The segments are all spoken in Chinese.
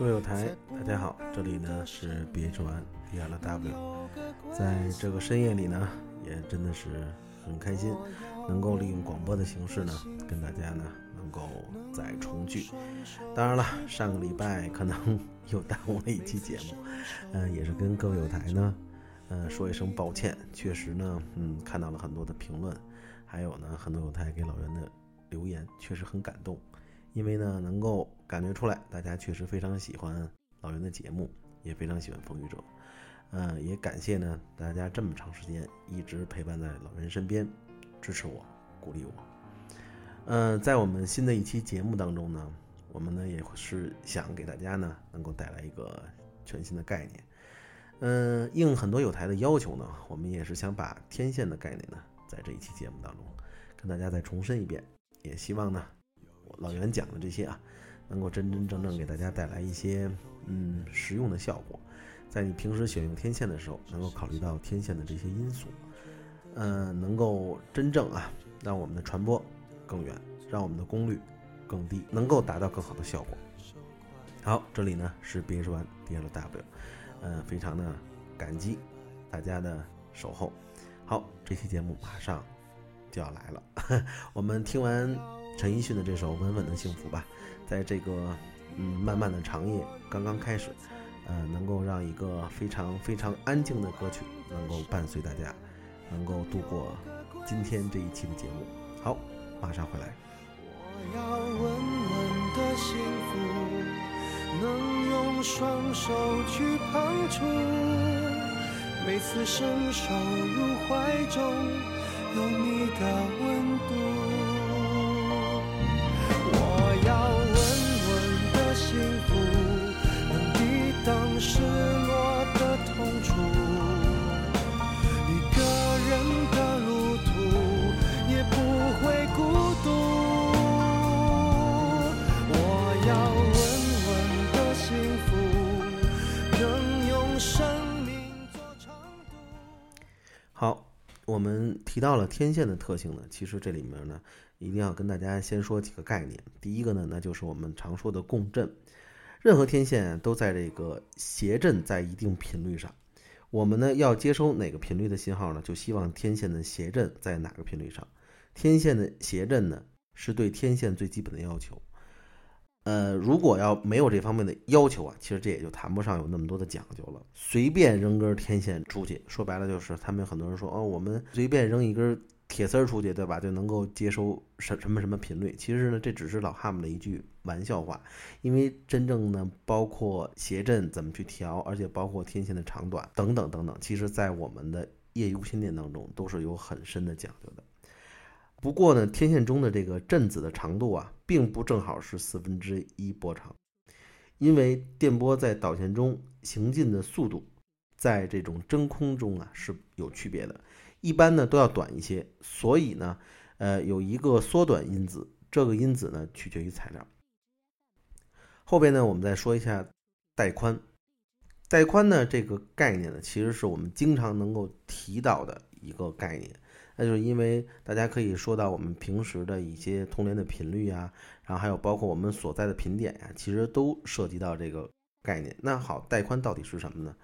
各位友台，大家好，这里呢是 B H One D L W，在这个深夜里呢，也真的是很开心，能够利用广播的形式呢，跟大家呢能够再重聚。当然了，上个礼拜可能又耽误了一期节目，嗯、也是跟各位友台呢。嗯，说一声抱歉，确实呢，嗯，看到了很多的评论，还有呢，很多友台给老袁的留言，确实很感动，因为呢，能够感觉出来，大家确实非常喜欢老袁的节目，也非常喜欢风雨者，嗯，也感谢呢大家这么长时间一直陪伴在老袁身边，支持我，鼓励我。嗯，在我们新的一期节目当中呢，我们呢也是想给大家呢能够带来一个全新的概念。嗯，应很多友台的要求呢，我们也是想把天线的概念呢，在这一期节目当中跟大家再重申一遍，也希望呢，老袁讲的这些啊，能够真真正正给大家带来一些嗯实用的效果，在你平时选用天线的时候，能够考虑到天线的这些因素，嗯，能够真正啊让我们的传播更远，让我们的功率更低，能够达到更好的效果。好，这里呢是 B H One D L W。嗯，非常的感激大家的守候。好，这期节目马上就要来了，我们听完陈奕迅的这首《稳稳的幸福》吧。在这个嗯漫漫的长夜刚刚开始，呃，能够让一个非常非常安静的歌曲能够伴随大家，能够度过今天这一期的节目。好，马上回来。我要稳稳的幸福。能用双手去碰触，每次伸手入怀中，有你的温度。我们提到了天线的特性呢，其实这里面呢，一定要跟大家先说几个概念。第一个呢，那就是我们常说的共振。任何天线都在这个谐振在一定频率上，我们呢要接收哪个频率的信号呢？就希望天线的谐振在哪个频率上。天线的谐振呢，是对天线最基本的要求。呃，如果要没有这方面的要求啊，其实这也就谈不上有那么多的讲究了。随便扔根天线出去，说白了就是他们有很多人说哦，我们随便扔一根铁丝出去，对吧？就能够接收什什么什么频率？其实呢，这只是老汉们的一句玩笑话。因为真正呢，包括谐振怎么去调，而且包括天线的长短等等等等，其实在我们的业余无线电当中都是有很深的讲究的。不过呢，天线中的这个振子的长度啊，并不正好是四分之一波长，因为电波在导线中行进的速度，在这种真空中啊是有区别的，一般呢都要短一些，所以呢，呃，有一个缩短因子，这个因子呢取决于材料。后边呢，我们再说一下带宽，带宽呢这个概念呢，其实是我们经常能够提到的一个概念。那就是因为大家可以说到我们平时的一些通联的频率呀，然后还有包括我们所在的频点呀，其实都涉及到这个概念。那好，带宽到底是什么呢？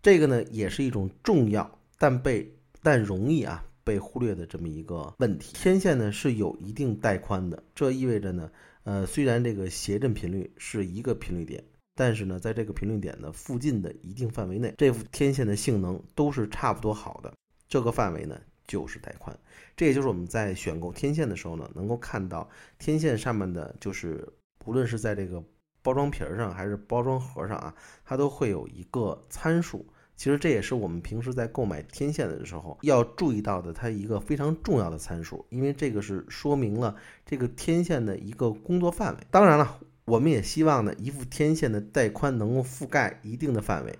这个呢也是一种重要但被但容易啊被忽略的这么一个问题。天线呢是有一定带宽的，这意味着呢，呃，虽然这个谐振频率是一个频率点，但是呢，在这个频率点的附近的一定范围内，这副天线的性能都是差不多好的。这个范围呢。就是带宽，这也就是我们在选购天线的时候呢，能够看到天线上面的，就是不论是在这个包装皮儿上还是包装盒上啊，它都会有一个参数，其实这也是我们平时在购买天线的时候要注意到的，它一个非常重要的参数，因为这个是说明了这个天线的一个工作范围。当然了，我们也希望呢，一副天线的带宽能够覆盖一定的范围，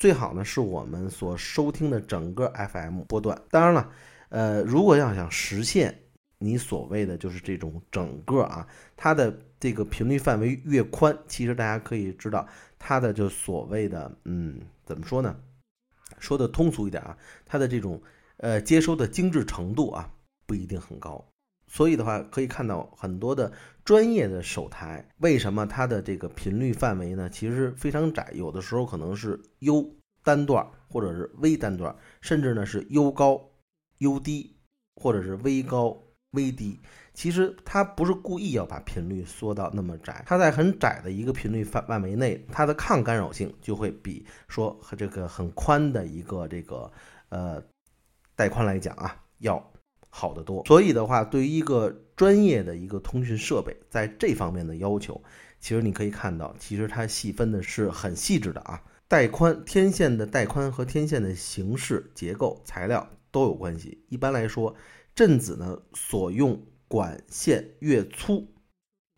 最好呢是我们所收听的整个 FM 波段。当然了，呃，如果要想实现你所谓的就是这种整个啊，它的这个频率范围越宽，其实大家可以知道它的就所谓的嗯。怎么说呢？说的通俗一点啊，它的这种呃接收的精致程度啊不一定很高，所以的话可以看到很多的专业的手台，为什么它的这个频率范围呢？其实非常窄，有的时候可能是 U 单段或者是 V 单段，甚至呢是 U 高、U 低或者是 V 高、V 低。其实它不是故意要把频率缩到那么窄，它在很窄的一个频率范范围内，它的抗干扰性就会比说和这个很宽的一个这个呃带宽来讲啊要好得多。所以的话，对于一个专业的一个通讯设备，在这方面的要求，其实你可以看到，其实它细分的是很细致的啊。带宽天线的带宽和天线的形式、结构、材料都有关系。一般来说，振子呢所用。管线越粗，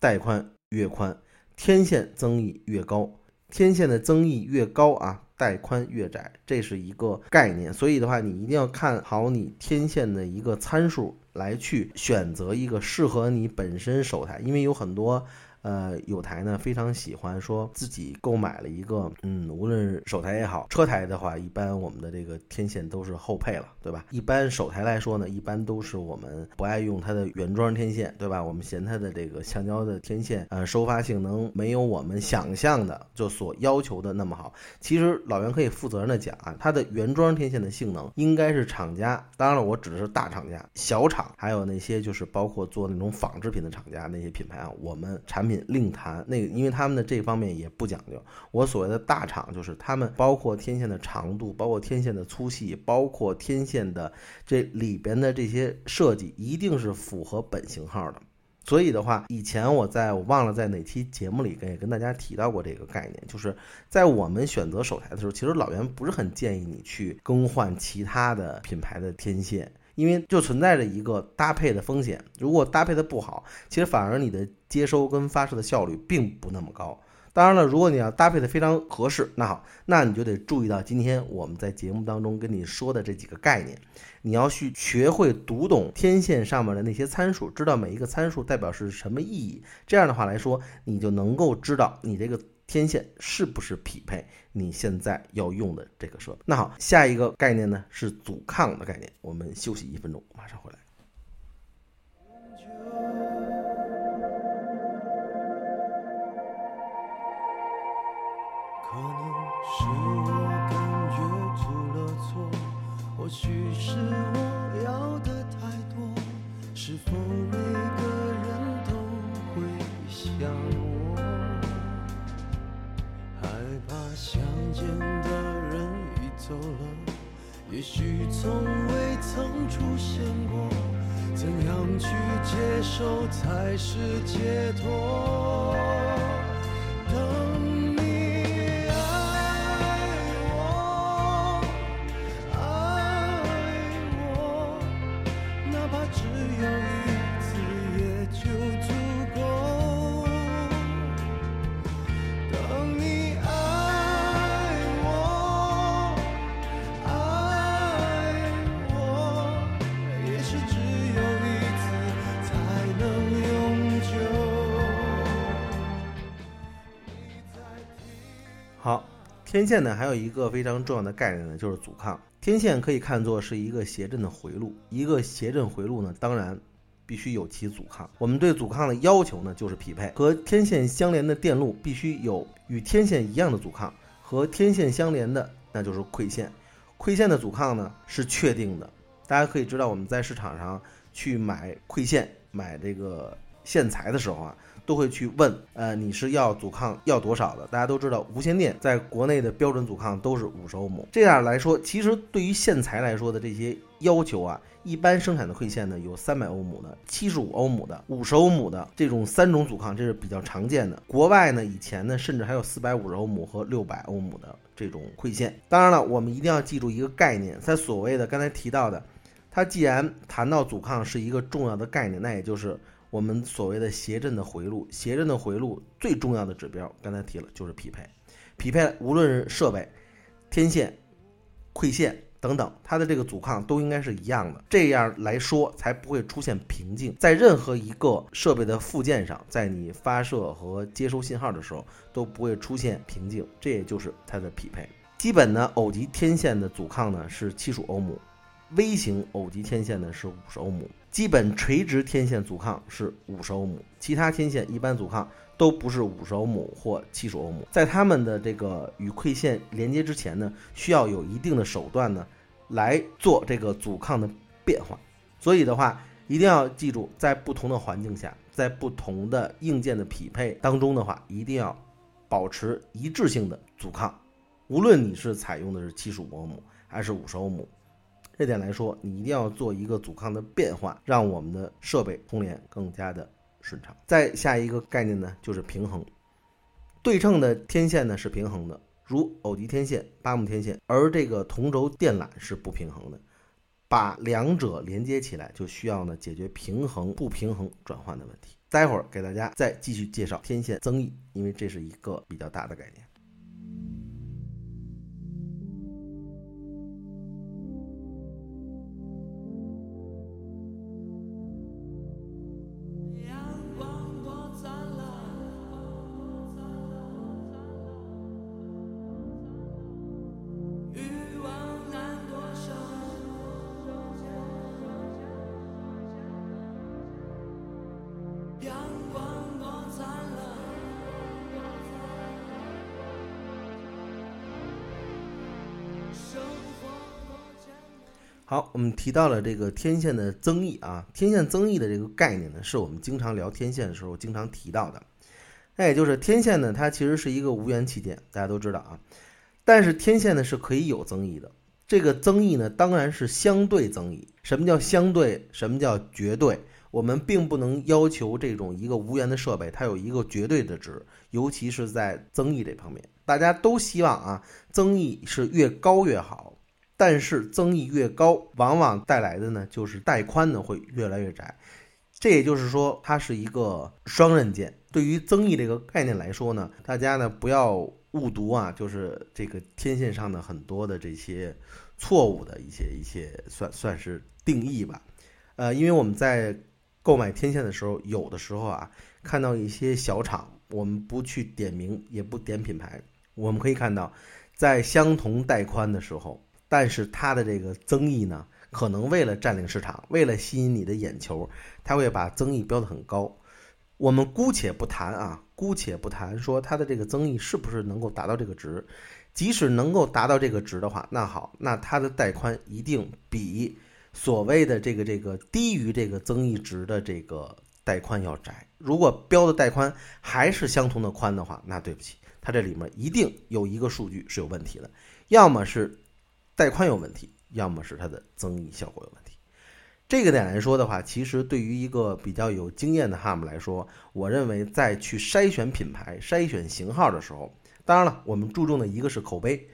带宽越宽，天线增益越高。天线的增益越高啊，带宽越窄，这是一个概念。所以的话，你一定要看好你天线的一个参数，来去选择一个适合你本身手台，因为有很多。呃，有台呢非常喜欢说自己购买了一个，嗯，无论手台也好，车台的话，一般我们的这个天线都是后配了，对吧？一般手台来说呢，一般都是我们不爱用它的原装天线，对吧？我们嫌它的这个橡胶的天线，呃，收发性能没有我们想象的就所要求的那么好。其实老袁可以负责任的讲啊，它的原装天线的性能应该是厂家，当然了，我指的是大厂家，小厂还有那些就是包括做那种纺织品的厂家那些品牌啊，我们产品。另谈那个，因为他们的这方面也不讲究。我所谓的大厂，就是他们包括天线的长度，包括天线的粗细，包括天线的这里边的这些设计，一定是符合本型号的。所以的话，以前我在我忘了在哪期节目里跟也跟大家提到过这个概念，就是在我们选择手台的时候，其实老袁不是很建议你去更换其他的品牌的天线。因为就存在着一个搭配的风险，如果搭配的不好，其实反而你的接收跟发射的效率并不那么高。当然了，如果你要搭配的非常合适，那好，那你就得注意到今天我们在节目当中跟你说的这几个概念，你要去学会读懂天线上面的那些参数，知道每一个参数代表是什么意义。这样的话来说，你就能够知道你这个。天线是不是匹配你现在要用的这个设备？那好，下一个概念呢是阻抗的概念。我们休息一分钟，马上回来。可能是我感觉出了错，或许是才是解脱？天线呢，还有一个非常重要的概念呢，就是阻抗。天线可以看作是一个谐振的回路，一个谐振回路呢，当然必须有其阻抗。我们对阻抗的要求呢，就是匹配和天线相连的电路必须有与天线一样的阻抗，和天线相连的那就是馈线。馈线的阻抗呢是确定的，大家可以知道我们在市场上去买馈线、买这个线材的时候啊。都会去问，呃，你是要阻抗要多少的？大家都知道，无线电在国内的标准阻抗都是五十欧姆。这样来说，其实对于线材来说的这些要求啊，一般生产的馈线呢有三百欧姆的、七十五欧姆的、五十欧姆的这种三种阻抗，这是比较常见的。国外呢以前呢甚至还有四百五十欧姆和六百欧姆的这种馈线。当然了，我们一定要记住一个概念，在所谓的刚才提到的，它既然谈到阻抗是一个重要的概念，那也就是我们所谓的谐振的回路。谐振的回路最重要的指标，刚才提了就是匹配。匹配无论是设备、天线、馈线。等等，它的这个阻抗都应该是一样的，这样来说才不会出现瓶颈。在任何一个设备的附件上，在你发射和接收信号的时候都不会出现瓶颈，这也就是它的匹配。基本呢，偶极天线的阻抗呢是七十欧姆，微型偶极天线呢是五十欧姆，基本垂直天线阻抗是五十欧姆，其他天线一般阻抗。都不是五十欧姆或七十欧姆，在它们的这个与馈线连接之前呢，需要有一定的手段呢，来做这个阻抗的变化。所以的话，一定要记住，在不同的环境下，在不同的硬件的匹配当中的话，一定要保持一致性的阻抗。无论你是采用的是七十五欧姆还是五十欧姆，这点来说，你一定要做一个阻抗的变化，让我们的设备通联更加的。顺畅。再下一个概念呢，就是平衡。对称的天线呢是平衡的，如偶极天线、八木天线，而这个同轴电缆是不平衡的。把两者连接起来，就需要呢解决平衡不平衡转换的问题。待会儿给大家再继续介绍天线增益，因为这是一个比较大的概念。好，我们提到了这个天线的增益啊，天线增益的这个概念呢，是我们经常聊天线的时候经常提到的。那也就是天线呢，它其实是一个无源器件，大家都知道啊。但是天线呢是可以有增益的，这个增益呢当然是相对增益。什么叫相对？什么叫绝对？我们并不能要求这种一个无源的设备它有一个绝对的值，尤其是在增益这方面，大家都希望啊，增益是越高越好。但是增益越高，往往带来的呢就是带宽呢会越来越窄，这也就是说它是一个双刃剑。对于增益这个概念来说呢，大家呢不要误读啊，就是这个天线上的很多的这些错误的一些一些算算是定义吧。呃，因为我们在购买天线的时候，有的时候啊看到一些小厂，我们不去点名也不点品牌，我们可以看到在相同带宽的时候。但是它的这个增益呢，可能为了占领市场，为了吸引你的眼球，它会把增益标的很高。我们姑且不谈啊，姑且不谈说它的这个增益是不是能够达到这个值。即使能够达到这个值的话，那好，那它的带宽一定比所谓的这个这个低于这个增益值的这个带宽要窄。如果标的带宽还是相同的宽的话，那对不起，它这里面一定有一个数据是有问题的，要么是。带宽有问题，要么是它的增益效果有问题。这个点来说的话，其实对于一个比较有经验的 HAM 来说，我认为在去筛选品牌、筛选型号的时候，当然了，我们注重的一个是口碑。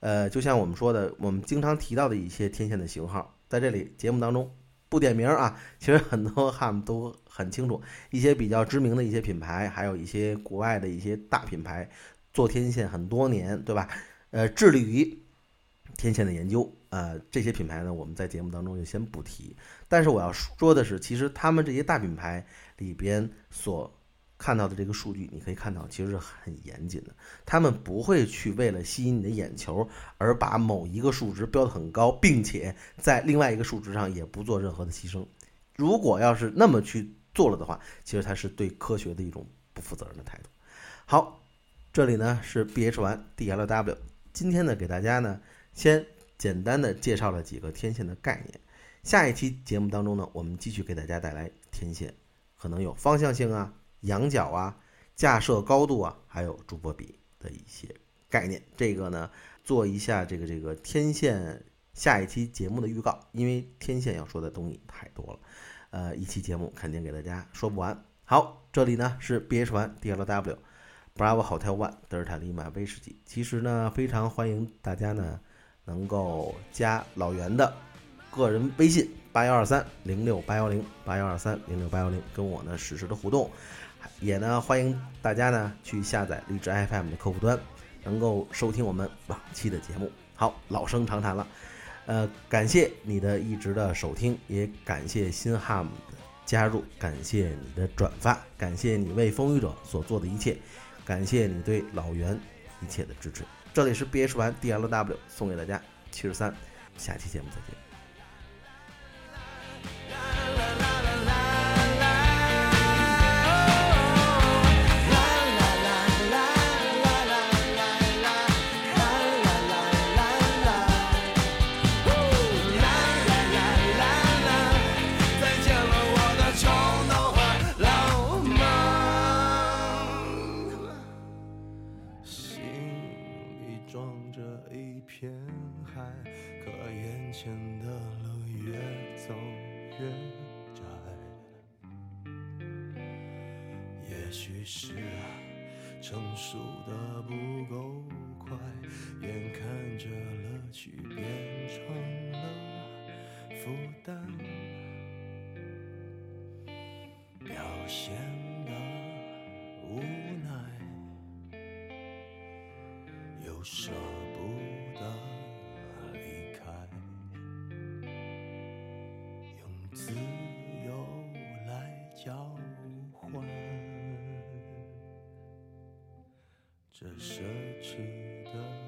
呃，就像我们说的，我们经常提到的一些天线的型号，在这里节目当中不点名啊。其实很多 HAM 都很清楚，一些比较知名的一些品牌，还有一些国外的一些大品牌，做天线很多年，对吧？呃，致力于。天线的研究，呃，这些品牌呢，我们在节目当中就先不提。但是我要说的是，其实他们这些大品牌里边所看到的这个数据，你可以看到，其实是很严谨的。他们不会去为了吸引你的眼球而把某一个数值标的很高，并且在另外一个数值上也不做任何的牺牲。如果要是那么去做了的话，其实它是对科学的一种不负责任的态度。好，这里呢是 B H One D L W，今天呢给大家呢。先简单的介绍了几个天线的概念，下一期节目当中呢，我们继续给大家带来天线，可能有方向性啊、仰角啊、架设高度啊，还有主波比的一些概念。这个呢，做一下这个这个天线下一期节目的预告，因为天线要说的东西太多了，呃，一期节目肯定给大家说不完。好，这里呢是 B H One D L W Bravo Hotel One 德尔塔利马威士忌。其实呢，非常欢迎大家呢能够加老袁的个人微信八幺二三零六八幺零八幺二三零六八幺零，跟我呢实时的互动。也呢欢迎大家呢去下载荔枝 FM 的客户端，能够收听我们往期的节目。好，老生常谈了。呃，感谢你的一直的收听，也感谢新哈姆的加入，感谢你的转发，感谢你为风雨者所做的一切，感谢你对老袁一切的支持。这里是 B H 完 D L W 送给大家七十三，下期节目再见。是啊，成熟的不够快，眼看着乐趣变成了负担。表现的无奈，又舍不得离开，用自这奢侈的。